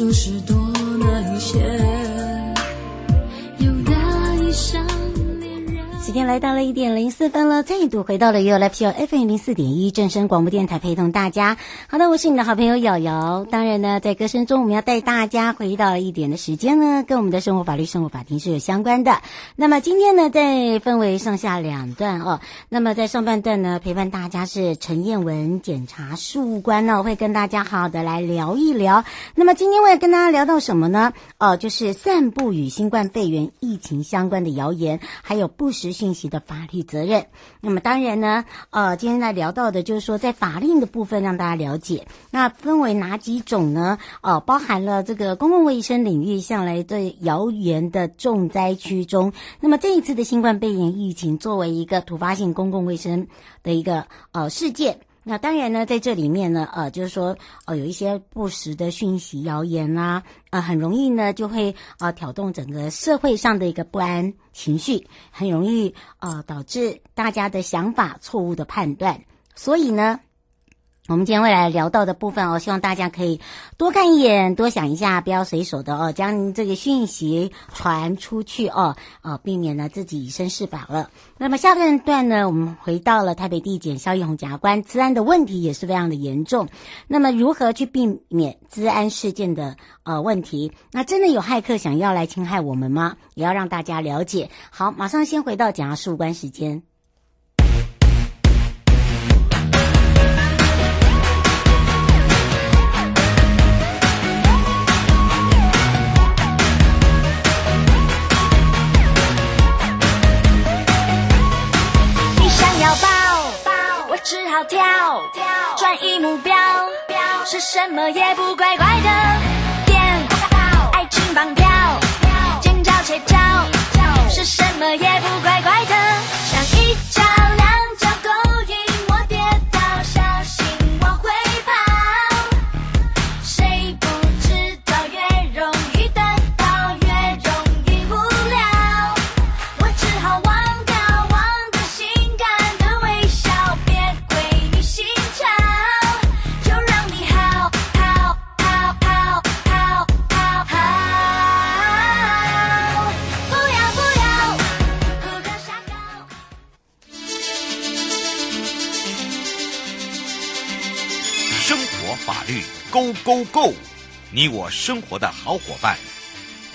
就是多。再度回到了 You Live Show FM 零四点一正声广播电台，陪同大家。好的，我是你的好朋友瑶瑶。当然呢，在歌声中，我们要带大家回到一点的时间呢，跟我们的生活法律、生活法庭是有相关的。那么今天呢，在分为上下两段哦。那么在上半段呢，陪伴大家是陈彦文检察事务官呢，会跟大家好好的来聊一聊。那么今天我要跟大家聊到什么呢？哦，就是散布与新冠肺炎疫情相关的谣言，还有不实讯息的法律责任。那么当然呢，呃，今天来聊到的就是说，在法令的部分让大家了解，那分为哪几种呢？呃，包含了这个公共卫生领域向来对谣言的重灾区中，那么这一次的新冠肺炎疫情作为一个突发性公共卫生的一个呃事件。那当然呢，在这里面呢，呃，就是说，呃，有一些不实的讯息、谣言啦，呃，很容易呢，就会呃挑动整个社会上的一个不安情绪，很容易呃导致大家的想法错误的判断，所以呢。我们今天会来聊到的部分哦，希望大家可以多看一眼，多想一下，不要随手的哦，将这个讯息传出去哦，呃，避免呢自己以身试法了。那么下半段呢，我们回到了台北地检萧奕弘检察官，治安的问题也是非常的严重。那么如何去避免治安事件的呃问题？那真的有骇客想要来侵害我们吗？也要让大家了解。好，马上先回到检察事务官时间。好跳，跳转移目标，是什么也不乖乖的。点爱情绑票，尖叫尖叫，是什么也 Go Go 你我生活的好伙伴，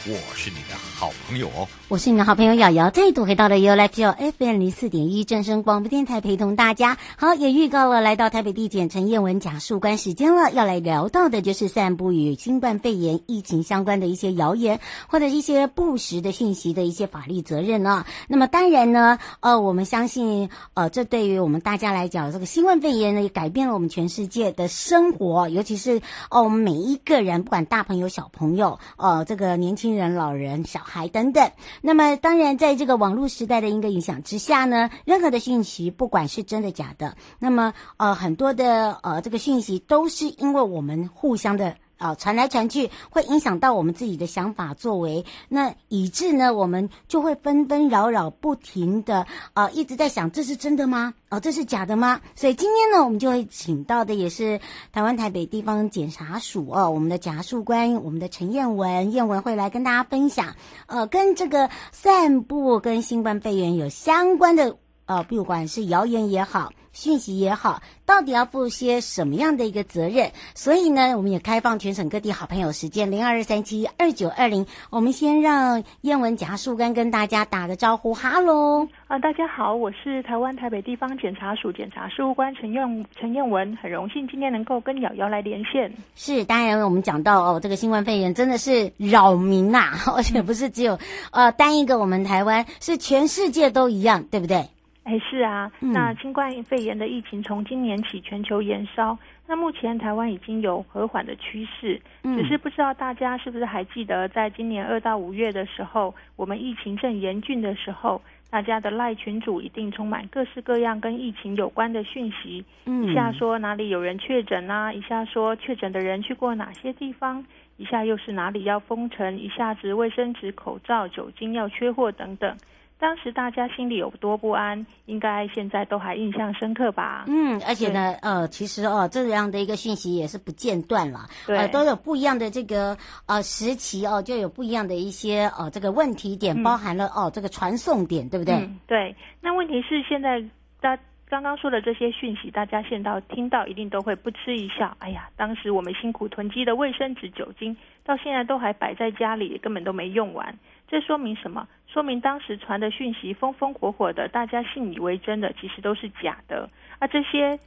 我是你的好朋友哦。我是你的好朋友瑶瑶，再度回到了 You Like Show FM 零四点一正声广播电台，陪同大家。好，也预告了来到台北地检陈彦文检事官时间了，要来聊到的就是散布与新冠肺炎疫情相关的一些谣言或者一些不实的讯息的一些法律责任呢。那么当然呢，呃，我们相信，呃，这对于我们大家来讲，这个新冠肺炎呢，也改变了我们全世界的生活，尤其是哦，我们每一个人，不管大朋友小朋友，呃，这个年轻人、老人、小孩等等。那么，当然，在这个网络时代的一个影响之下呢，任何的讯息，不管是真的假的，那么呃，很多的呃这个讯息都是因为我们互相的。啊，传来传去会影响到我们自己的想法作为，那以致呢，我们就会纷纷扰扰，不停的啊，一直在想这是真的吗？哦，这是假的吗？所以今天呢，我们就会请到的也是台湾台北地方检察署哦，我们的检察官，我们的陈彦文，彦文会来跟大家分享，呃，跟这个散布跟新冠肺炎有相关的。呃，不管是谣言也好，讯息也好，到底要负些什么样的一个责任？所以呢，我们也开放全省各地好朋友时间零二二三七二九二零。我们先让燕文检察事务官跟大家打个招呼，哈喽啊，大家好，我是台湾台北地方检察署检察事务官陈燕陈燕文，很荣幸今天能够跟瑶瑶来连线。是，当然我们讲到哦，这个新冠肺炎真的是扰民呐、啊，而且不是只有呃单一个我们台湾，是全世界都一样，对不对？哎，是啊，那新冠肺炎的疫情从今年起全球延烧，那目前台湾已经有和缓的趋势，只是不知道大家是不是还记得，在今年二到五月的时候，我们疫情正严峻的时候，大家的赖群组一定充满各式各样跟疫情有关的讯息，一下说哪里有人确诊啊，一下说确诊的人去过哪些地方，一下又是哪里要封城，一下子卫生纸、口罩、酒精要缺货等等。当时大家心里有多不安，应该现在都还印象深刻吧？嗯，而且呢，呃，其实哦，这样的一个讯息也是不间断了，对，呃，都有不一样的这个呃时期哦，就有不一样的一些呃这个问题点，包含了、嗯、哦这个传送点，对不对？嗯，对。那问题是现在大刚刚说的这些讯息，大家现到听到一定都会不嗤一笑。哎呀，当时我们辛苦囤积的卫生纸、酒精，到现在都还摆在家里，根本都没用完。这说明什么？说明当时传的讯息风风火火的，大家信以为真的，其实都是假的。而这些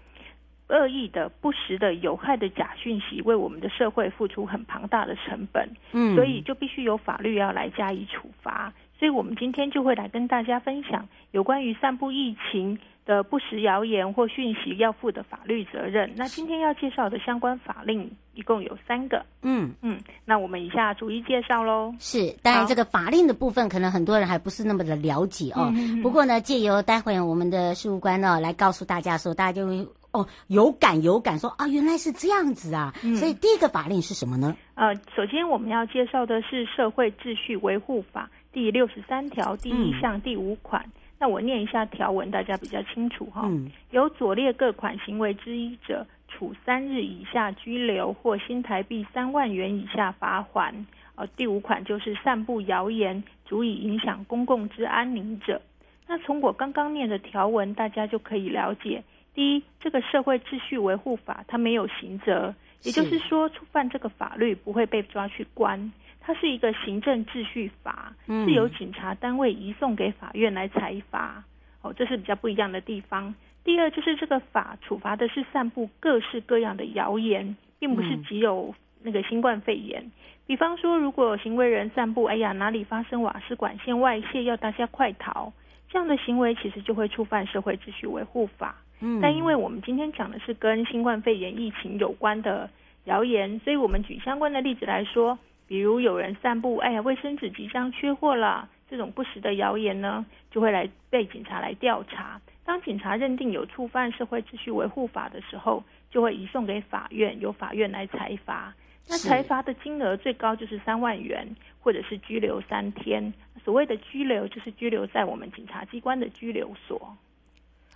恶意的、不实的、有害的假讯息，为我们的社会付出很庞大的成本。嗯，所以就必须有法律要来加以处罚。所以我们今天就会来跟大家分享有关于散布疫情的不实谣言或讯息要负的法律责任。那今天要介绍的相关法令一共有三个。嗯嗯，那我们以下逐一介绍喽。是，当然这个法令的部分可能很多人还不是那么的了解哦。嗯、不过呢，借由待会我们的事务官呢来告诉大家说，大家就会哦有感有感说啊，原来是这样子啊。嗯、所以第一个法令是什么呢？呃，首先我们要介绍的是《社会秩序维护法》第六十三条第一项第五款。嗯那我念一下条文，大家比较清楚哈。嗯。有左列各款行为之一者，处三日以下拘留或新台币三万元以下罚锾。呃，第五款就是散布谣言，足以影响公共之安宁者。那从我刚刚念的条文，大家就可以了解：第一，这个社会秩序维护法它没有刑责，也就是说，触犯这个法律不会被抓去关。它是一个行政秩序法，是由警察单位移送给法院来裁罚。哦，这是比较不一样的地方。第二，就是这个法处罚的是散布各式各样的谣言，并不是只有那个新冠肺炎。比方说，如果行为人散布“哎呀，哪里发生瓦斯管线外泄，要大家快逃”这样的行为，其实就会触犯社会秩序维护法。嗯，但因为我们今天讲的是跟新冠肺炎疫情有关的谣言，所以我们举相关的例子来说。比如有人散布“哎呀，卫生纸即将缺货了”这种不实的谣言呢，就会来被警察来调查。当警察认定有触犯社会秩序维护法的时候，就会移送给法院，由法院来裁罚。那裁罚的金额最高就是三万元，或者是拘留三天。所谓的拘留，就是拘留在我们警察机关的拘留所。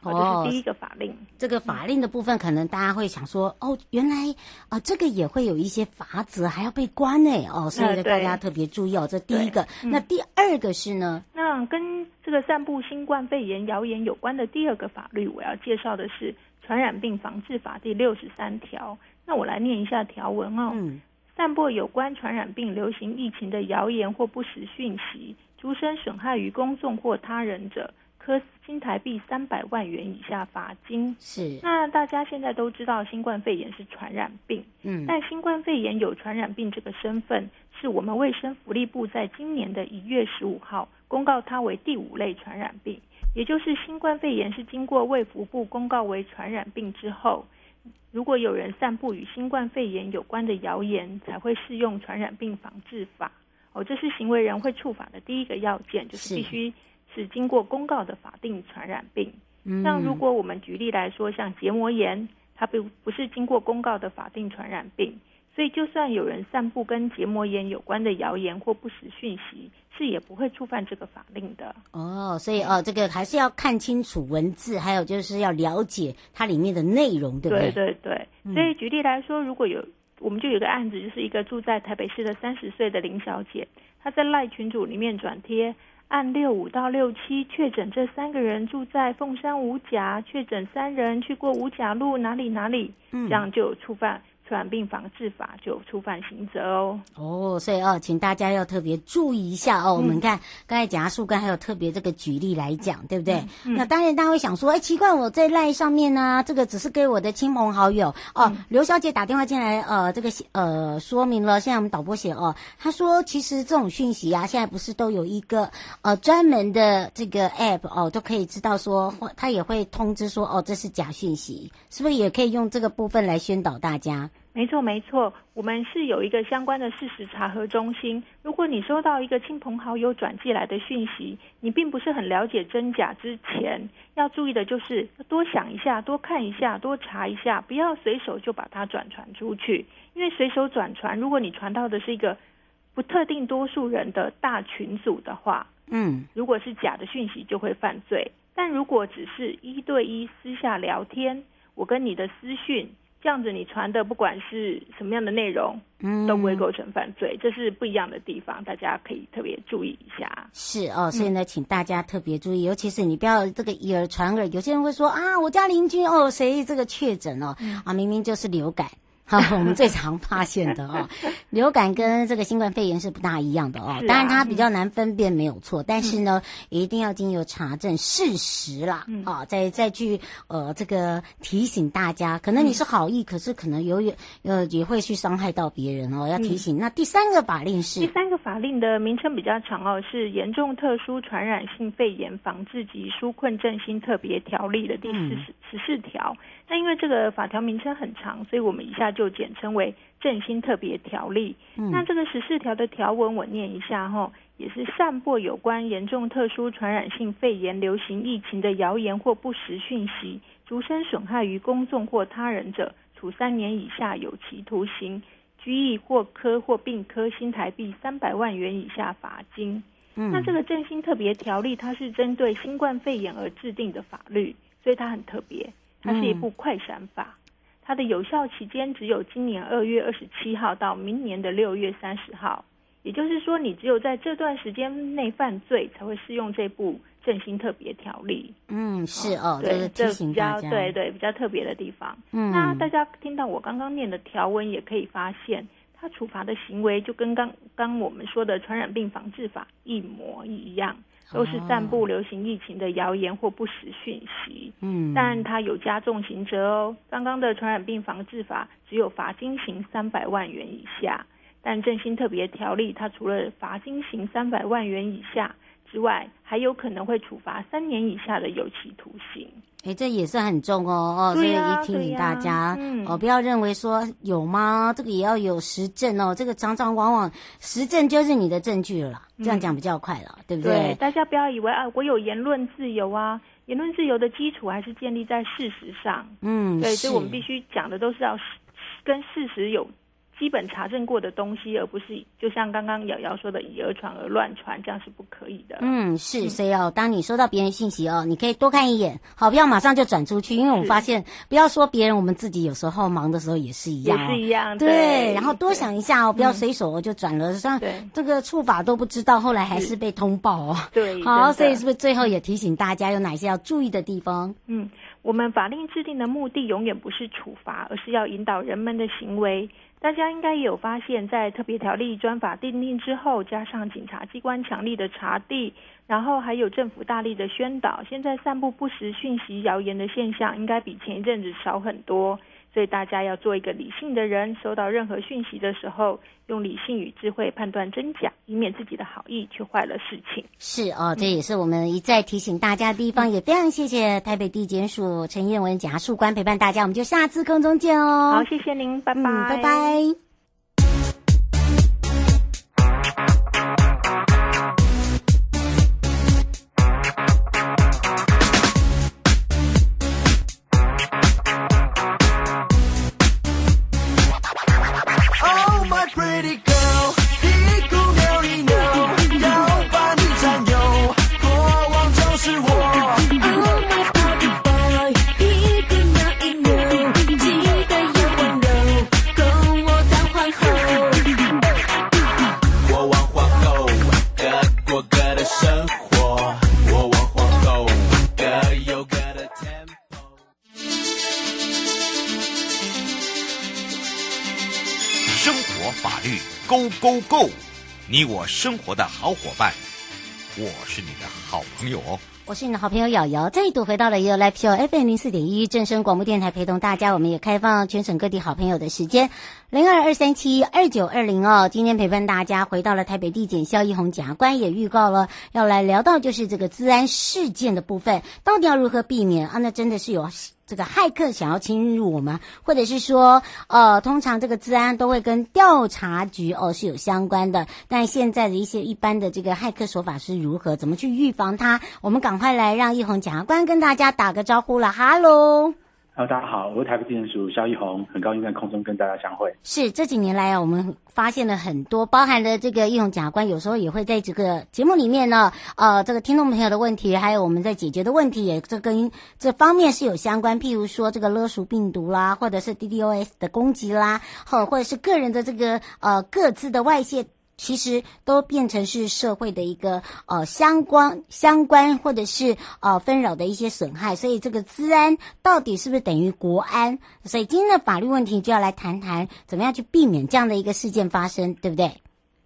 哦，这是第一个法令。这个法令的部分，可能大家会想说，哦，原来啊、呃，这个也会有一些法则，还要被关呢。哦，所以大家特别注意哦。这第一个，那第二个是呢？那跟这个散布新冠肺炎谣言有关的第二个法律，我要介绍的是《传染病防治法》第六十三条。那我来念一下条文哦。嗯。散布有关传染病流行疫情的谣言或不实讯息，逐声损害于公众或他人者。科新台币三百万元以下罚金。是，那大家现在都知道新冠肺炎是传染病，嗯，但新冠肺炎有传染病这个身份，是我们卫生福利部在今年的一月十五号公告它为第五类传染病，也就是新冠肺炎是经过卫福部公告为传染病之后，如果有人散布与新冠肺炎有关的谣言，才会适用传染病防治法。哦，这是行为人会触法的第一个要件，就是必须是经过公告的法定传染病。像如果我们举例来说，像结膜炎，它不不是经过公告的法定传染病。所以，就算有人散布跟结膜炎有关的谣言或不实讯息，是也不会触犯这个法令的。哦，所以哦，这个还是要看清楚文字，还有就是要了解它里面的内容，对不对？对对对。所以举例来说，如果有，我们就有个案子，就是一个住在台北市的三十岁的林小姐，她在赖群组里面转贴，按六五到六七确诊这三个人住在凤山五甲，确诊三人去过五甲路哪里哪里，嗯，这样就触犯。传染病防治法就触犯刑责哦。哦，所以哦，请大家要特别注意一下哦。嗯、我们看刚才讲树根还有特别这个举例来讲，对不对？那当然，大家会想说，哎，奇怪，我在赖上面呢、啊，这个只是给我的亲朋好友哦。嗯、刘小姐打电话进来，呃，这个呃说明了，现在我们导播写哦，她说其实这种讯息啊，现在不是都有一个呃专门的这个 app 哦，都可以知道说，他也会通知说，哦，这是假讯息，是不是也可以用这个部分来宣导大家？没错，没错，我们是有一个相关的事实查核中心。如果你收到一个亲朋好友转寄来的讯息，你并不是很了解真假之前，要注意的就是多想一下，多看一下，多查一下，不要随手就把它转传出去。因为随手转传，如果你传到的是一个不特定多数人的大群组的话，嗯，如果是假的讯息就会犯罪。但如果只是一对一私下聊天，我跟你的私讯。这样子，你传的不管是什么样的内容，嗯，都不会构成犯罪，这是不一样的地方，大家可以特别注意一下。是哦，所以呢，请大家特别注意，嗯、尤其是你不要这个以耳传耳。有些人会说啊，我家邻居哦，谁这个确诊哦，嗯、啊，明明就是流感。好，我们最常发现的哦，流感跟这个新冠肺炎是不大一样的哦。当然它比较难分辨，没有错。但是呢，一定要经由查证事实啦，啊，再再去呃这个提醒大家。可能你是好意，可是可能有呃也会去伤害到别人哦。要提醒。那第三个法令是？第三个法令的名称比较长哦，是《严重特殊传染性肺炎防治及纾困振兴特别条例》的第四十十四条。那因为这个法条名称很长，所以我们以下就简称为振兴特别条例。嗯、那这个十四条的条文我念一下哈，也是散播有关严重特殊传染性肺炎流行疫情的谣言或不实讯息，逐身损害于公众或他人者，处三年以下有期徒刑、拘役或科或并科新台币三百万元以下罚金。嗯、那这个振兴特别条例，它是针对新冠肺炎而制定的法律，所以它很特别。它是一部快闪法，它的有效期间只有今年二月二十七号到明年的六月三十号，也就是说，你只有在这段时间内犯罪才会适用这部振兴特别条例。嗯，是哦，对，这比较对对比较特别的地方。嗯，那大家听到我刚刚念的条文，也可以发现，它处罚的行为就跟刚刚我们说的传染病防治法一模一样。都是散布流行疫情的谣言或不实讯息，嗯，但它有加重刑责哦。刚刚的传染病防治法只有罚金刑三百万元以下，但振兴特别条例它除了罚金刑三百万元以下之外，还有可能会处罚三年以下的有期徒刑。哎，这也是很重哦哦，所以一提醒大家、嗯、哦，不要认为说有吗？这个也要有实证哦。这个常常往往实证就是你的证据了啦，嗯、这样讲比较快了，对不对？对，大家不要以为啊，我有言论自由啊，言论自由的基础还是建立在事实上。嗯，对，所以我们必须讲的都是要跟事实有。基本查证过的东西，而不是就像刚刚瑶瑶说的以讹传讹、乱传，这样是不可以的。嗯，是，所以哦，当你收到别人信息哦，你可以多看一眼，好，不要马上就转出去，因为我们发现，不要说别人，我们自己有时候忙的时候也是一样、哦，也是一样，对。对然后多想一下哦，不要随手就转了，像这个触法都不知道，后来还是被通报哦。对，好，所以是不是最后也提醒大家有哪些要注意的地方？嗯，我们法令制定的目的永远不是处罚，而是要引导人们的行为。大家应该也有发现，在特别条例专法定定之后，加上警察机关强力的查地，然后还有政府大力的宣导，现在散布不实讯息、谣言的现象，应该比前一阵子少很多。所以大家要做一个理性的人，收到任何讯息的时候，用理性与智慧判断真假，以免自己的好意却坏了事情。是哦，这也是我们一再提醒大家的地方，嗯、也非常谢谢台北地检署陈彦文检察事官陪伴大家，我们就下次空中见哦。好，谢谢您，拜拜，嗯、拜拜。法律 Go Go，Go，你我生活的好伙伴，我是你的好朋友哦。我是你的好朋友瑶瑶，再度回到了 y o Live Show FM 零四点一正声广播电台，陪同大家。我们也开放全省各地好朋友的时间，零二二三七二九二零哦。今天陪伴大家回到了台北地检萧奕弘检察官，也预告了要来聊到就是这个治安事件的部分，到底要如何避免啊？那真的是有。这个骇客想要侵入我们，或者是说，呃，通常这个治安都会跟调查局哦是有相关的。但现在的一些一般的这个骇客手法是如何，怎么去预防它？我们赶快来让奕弘检察官跟大家打个招呼了，哈喽。Hello，大家好，我是台北地检署萧奕弘，很高兴在空中跟大家相会。是这几年来啊，我们发现了很多，包含了这个奕弘检察官，有时候也会在这个节目里面呢，呃，这个听众朋友的问题，还有我们在解决的问题，也这跟这方面是有相关。譬如说这个勒索病毒啦，或者是 DDoS 的攻击啦，或或者是个人的这个呃各自的外泄。其实都变成是社会的一个呃相关相关或者是呃纷扰的一些损害，所以这个治安到底是不是等于国安？所以今天的法律问题就要来谈谈怎么样去避免这样的一个事件发生，对不对？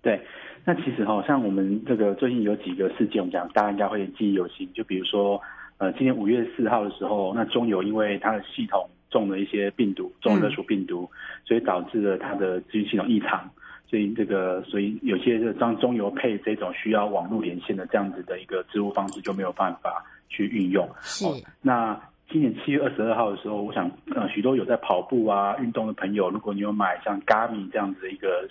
对，那其实哈，像我们这个最近有几个事件，我们讲大家应该会记忆犹新，就比如说呃，今年五月四号的时候，那中油因为它的系统中了一些病毒，中了勒索病毒，嗯，所以导致了它的资讯系统异常。所以这个，所以有些这张中油配这种需要网络连线的这样子的一个支付方式就没有办法去运用。是。哦，那今年七月二十二号的时候，我想呃许多有在跑步啊运动的朋友，如果你有买像 Garmin 这样子的一个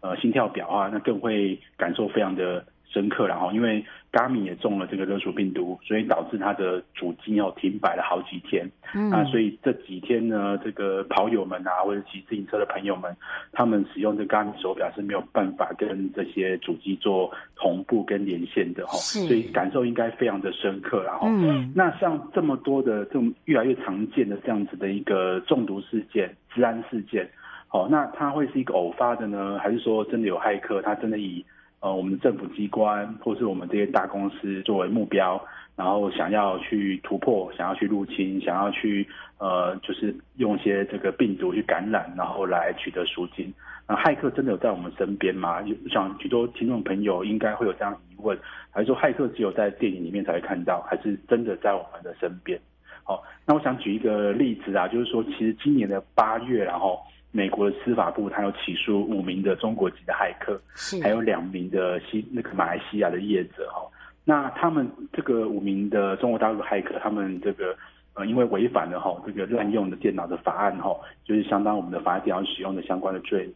呃心跳表啊，那更会感受非常的深刻，然后因为 Garmin 也中了这个勒索病毒，所以导致它的主机哦停摆了好几天。嗯，啊，所以这几天呢，这个跑友们啊，或者骑自行车的朋友们，他们使用这 Garmin 手表是没有办法跟这些主机做同步跟连线的哈，所以感受应该非常的深刻。然后，嗯，那像这么多的这种越来越常见的这样子的一个中毒事件、治安事件，哦，那它会是一个偶发的呢，还是说真的有骇客，他真的以呃，我们的政府机关或是我们这些大公司作为目标，然后想要去突破，想要去入侵，想要去呃，就是用一些这个病毒去感染，然后来取得赎金。那骇客真的有在我们身边吗？我想许多听众朋友应该会有这样疑问，还是说骇客只有在电影里面才会看到，还是真的在我们的身边？好，那我想举一个例子啊，就是说，其实今年的八月，然后。美国的司法部，他有起诉五名的中国籍的骇客，是还有两名的西那个马来西亚的业者哈。那他们这个五名的中国大陆骇客，他们这个呃，因为违反了哈这个滥用的电脑的法案哈，就是相当我们的法案电脑使用的相关的罪。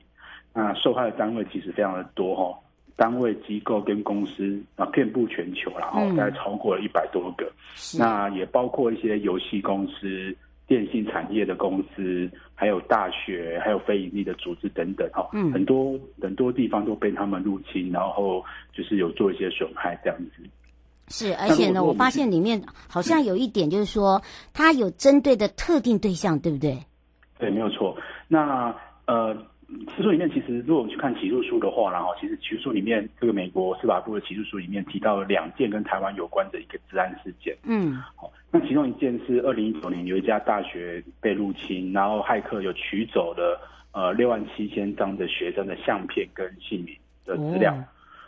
那受害的单位其实非常的多哈，单位机构跟公司啊遍布全球，然后大概超过了一百多个。那也包括一些游戏公司。电信产业的公司，还有大学，还有非盈利的组织等等，哈，嗯，很多很多地方都被他们入侵，然后就是有做一些损害这样子。是，而且呢，我发现里面好像有一点，就是说，它有针对的特定对象，对不对？对，没有错。那呃。起诉里面其实，如果我们去看起诉书的话，然后其实起诉书里面，这个美国司法部的起诉书里面提到了两件跟台湾有关的一个治安事件。嗯，好，那其中一件是二零一九年有一家大学被入侵，然后骇客有取走了呃六万七千张的学生的相片跟姓名的资料。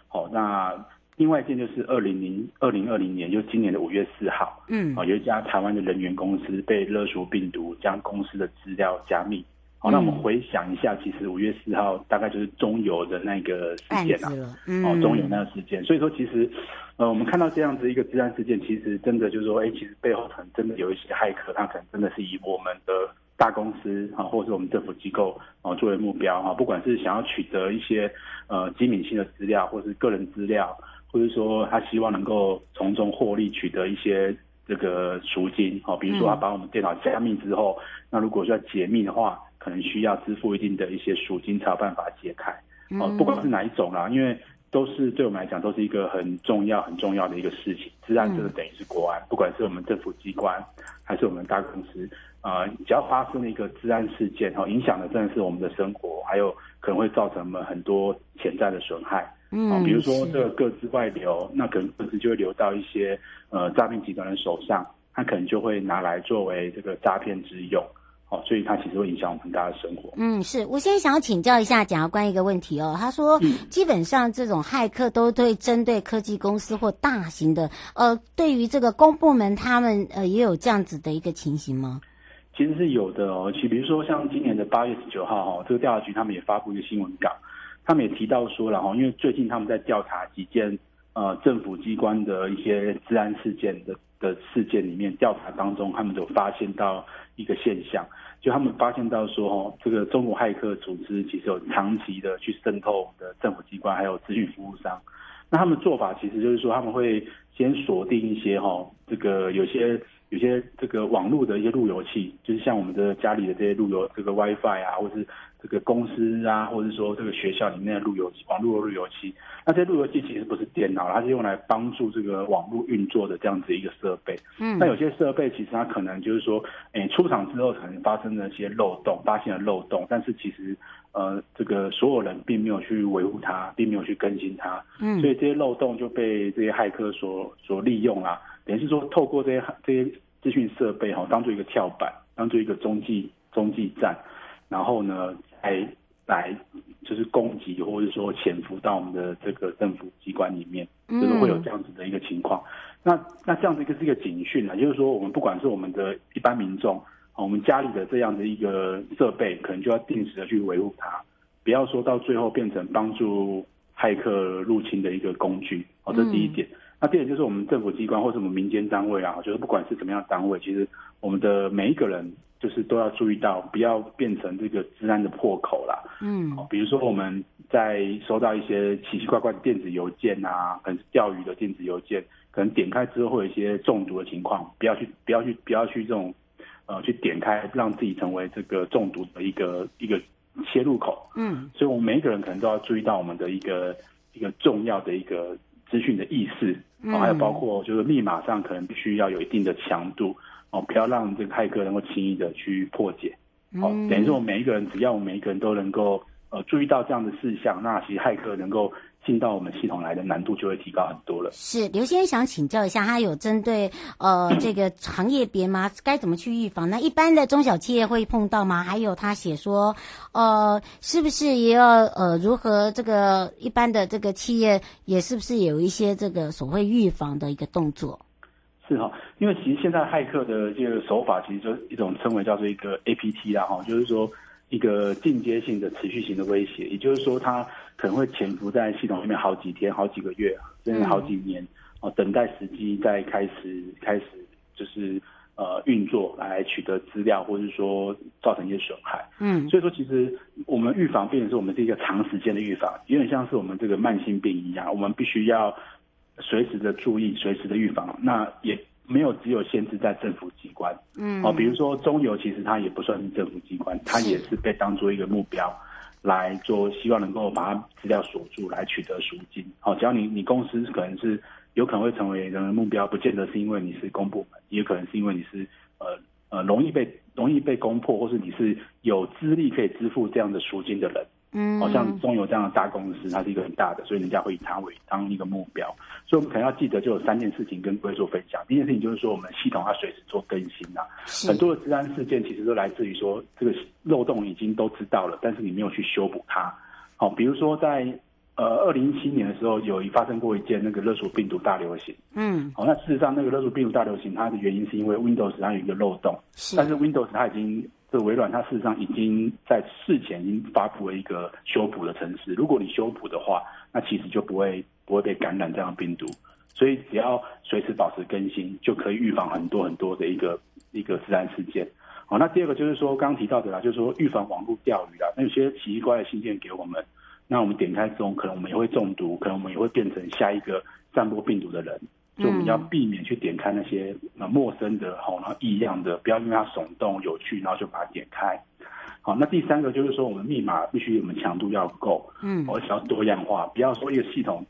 好，那另外一件就是二零零二零二零年，就今年的五月四号，嗯，啊有一家台湾的人员公司被勒索病毒将公司的资料加密。好，那我们回想一下，其实五月四号大概就是中油的那个事件啊，嗯、哦，中油那个事件。所以说，其实，呃，我们看到这样子一个治安事件，其实真的就是说，哎，其实背后可能真的有一些骇客，他可能真的是以我们的大公司啊，或者是我们政府机构啊作为目标啊，不管是想要取得一些呃机敏性的资料，或是个人资料，或者说他希望能够从中获利，取得一些这个赎金啊，比如说他把我们电脑加密之后，嗯、那如果说要解密的话。可能需要支付一定的一些赎金才有办法解开，哦，不管是哪一种啦，因为都是对我们来讲都是一个很重要很重要的一个事情。治安这个等于是国安，不管是我们政府机关还是我们大公司，啊，只要发生了一个治安事件，哈，影响的真的是我们的生活，还有可能会造成我们很多潜在的损害，嗯，比如说这个各自外流，那可能各自就会流到一些呃诈骗集团的手上，他可能就会拿来作为这个诈骗之用。哦，所以它其实会影响我们很大的生活。嗯，是我现在想要请教一下检察官一个问题哦。他说，基本上这种骇客都对针对科技公司或大型的，呃，对于这个公部门，他们呃也有这样子的一个情形吗？其实是有的哦。其比如说像今年的八月十九号哈，这个调查局他们也发布一个新闻稿，他们也提到说，然后因为最近他们在调查几件呃政府机关的一些治安事件的的事件里面，调查当中他们就发现到。一个现象，就他们发现到说，哦，这个中国骇客组织其实有长期的去渗透我们的政府机关，还有资讯服务商。那他们做法其实就是说，他们会先锁定一些哈，这个有些有些这个网络的一些路由器，就是像我们的家里的这些路由，这个 WiFi 啊，或是。这个公司啊，或者说这个学校里面的路由器、网络的路由器，那这些路由器其实不是电脑，它是用来帮助这个网络运作的这样子一个设备。嗯，那有些设备其实它可能就是说，诶，出厂之后可能发生了一些漏洞，发现了漏洞，但是其实呃，这个所有人并没有去维护它，并没有去更新它。嗯，所以这些漏洞就被这些骇客所所利用啦。等于是说，透过这些这些资讯设备哈，当做一个跳板，当做一个中继中继站，然后呢。来来，就是攻击或者说潜伏到我们的这个政府机关里面，就是会有这样子的一个情况。嗯、那那这样子一个是一个警讯啊，就是说我们不管是我们的一般民众，我们家里的这样的一个设备，可能就要定时的去维护它，不要说到最后变成帮助骇客入侵的一个工具。哦，这是第一点。嗯、那第二就是我们政府机关或者我们民间单位啊，就是不管是怎么样的单位，其实我们的每一个人。就是都要注意到，不要变成这个治安的破口啦。嗯，比如说我们在收到一些奇奇怪怪的电子邮件啊，可能是钓鱼的电子邮件，可能点开之后会有一些中毒的情况，不要去，不要去，不要去这种，呃，去点开让自己成为这个中毒的一个一个切入口。嗯，所以我们每一个人可能都要注意到我们的一个一个重要的一个资讯的意识，哦，还有包括就是密码上可能必须要有一定的强度。哦，不要让这个骇客能够轻易的去破解。哦，等于说我们每一个人，只要我们每一个人都能够呃注意到这样的事项，那其实骇客能够进到我们系统来的难度就会提高很多了。是刘先生想请教一下，他有针对呃这个行业别吗？该怎么去预防？那一般的中小企业会碰到吗？还有他写说，呃，是不是也要呃如何这个一般的这个企业也是不是有一些这个所谓预防的一个动作？是哈，因为其实现在骇客的这个手法，其实就是一种称为叫做一个 APT 啦哈，就是说一个进阶性的持续性的威胁，也就是说它可能会潜伏在系统里面好几天、好几个月，甚至好几年，哦，等待时机再开始开始就是呃运作来取得资料，或者是说造成一些损害。嗯，所以说其实我们预防，变成是我们是一个长时间的预防，有点像是我们这个慢性病一样，我们必须要。随时的注意，随时的预防，那也没有只有限制在政府机关，嗯，哦，比如说中油，其实它也不算是政府机关，它也是被当做一个目标来做，希望能够把它资料锁住，来取得赎金。好，只要你你公司可能是有可能会成为人的目标，不见得是因为你是公部门，也可能是因为你是呃呃容易被容易被攻破，或是你是有资历可以支付这样的赎金的人。嗯，好像中油这样的大公司，它是一个很大的，所以人家会以它为当一个目标。所以我们可能要记得，就有三件事情跟各位做分享。第一件事情就是说，我们系统要随时做更新啊。是很多的治安事件其实都来自于说，这个漏洞已经都知道了，但是你没有去修补它。好，比如说在呃二零一七年的时候，有一发生过一件那个勒索病毒大流行。嗯，好，那事实上那个勒索病毒大流行，它的原因是因为 Windows 它有一个漏洞，是但是 Windows 它已经。这微软它事实上已经在事前已经发布了一个修补的程式，如果你修补的话，那其实就不会不会被感染这样病毒，所以只要随时保持更新，就可以预防很多很多的一个一个自然事件。好，那第二个就是说刚刚提到的啦，就是说预防网络钓鱼啦，那有些奇怪的信件给我们，那我们点开之后，可能我们也会中毒，可能我们也会变成下一个散播病毒的人。就我们要避免去点开那些呃陌生的、好然后异样的，不要因为它耸动有趣，然后就把它点开。好，那第三个就是说，我们密码必须我们强度要够，嗯，而且要多样化，不要说一个系统，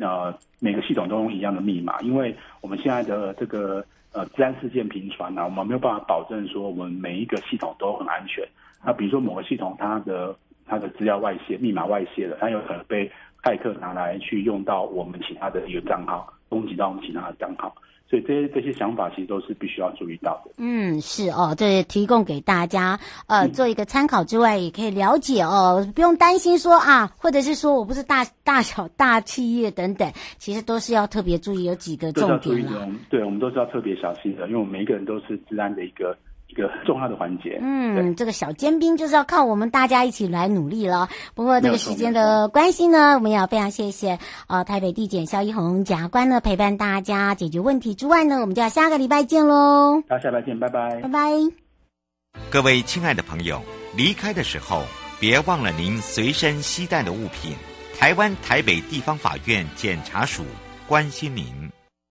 呃，每个系统都用一样的密码，因为我们现在的这个呃治安事件频传呢，我们没有办法保证说我们每一个系统都很安全。那比如说某个系统它的它的资料外泄、密码外泄了，它有可能被骇客拿来去用到我们其他的一个账号。攻击到我们其他的账号。所以这些这些想法其实都是必须要注意到的。嗯，是哦，这提供给大家呃做一个参考之外，也可以了解哦，不用担心说啊，或者是说我不是大大小大企业等等，其实都是要特别注意有几个重点了。对，我们都是要特别小心的，因为我们每一个人都是治安的一个。一个重要的环节。嗯，这个小尖兵就是要靠我们大家一起来努力了。不过这个时间的关系呢，我们也要非常谢谢啊、呃、台北地检肖一红检察官呢陪伴大家解决问题之外呢，我们就要下个礼拜见喽。好，下礼拜见，拜拜，拜拜。各位亲爱的朋友，离开的时候别忘了您随身携带的物品。台湾台北地方法院检察署关心您。